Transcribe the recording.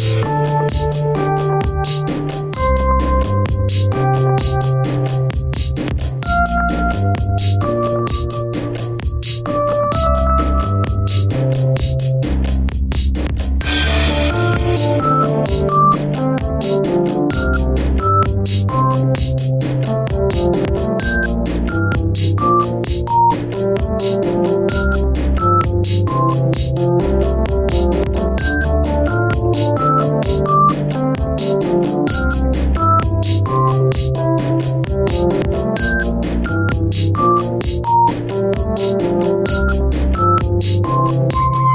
Thank you. Bye.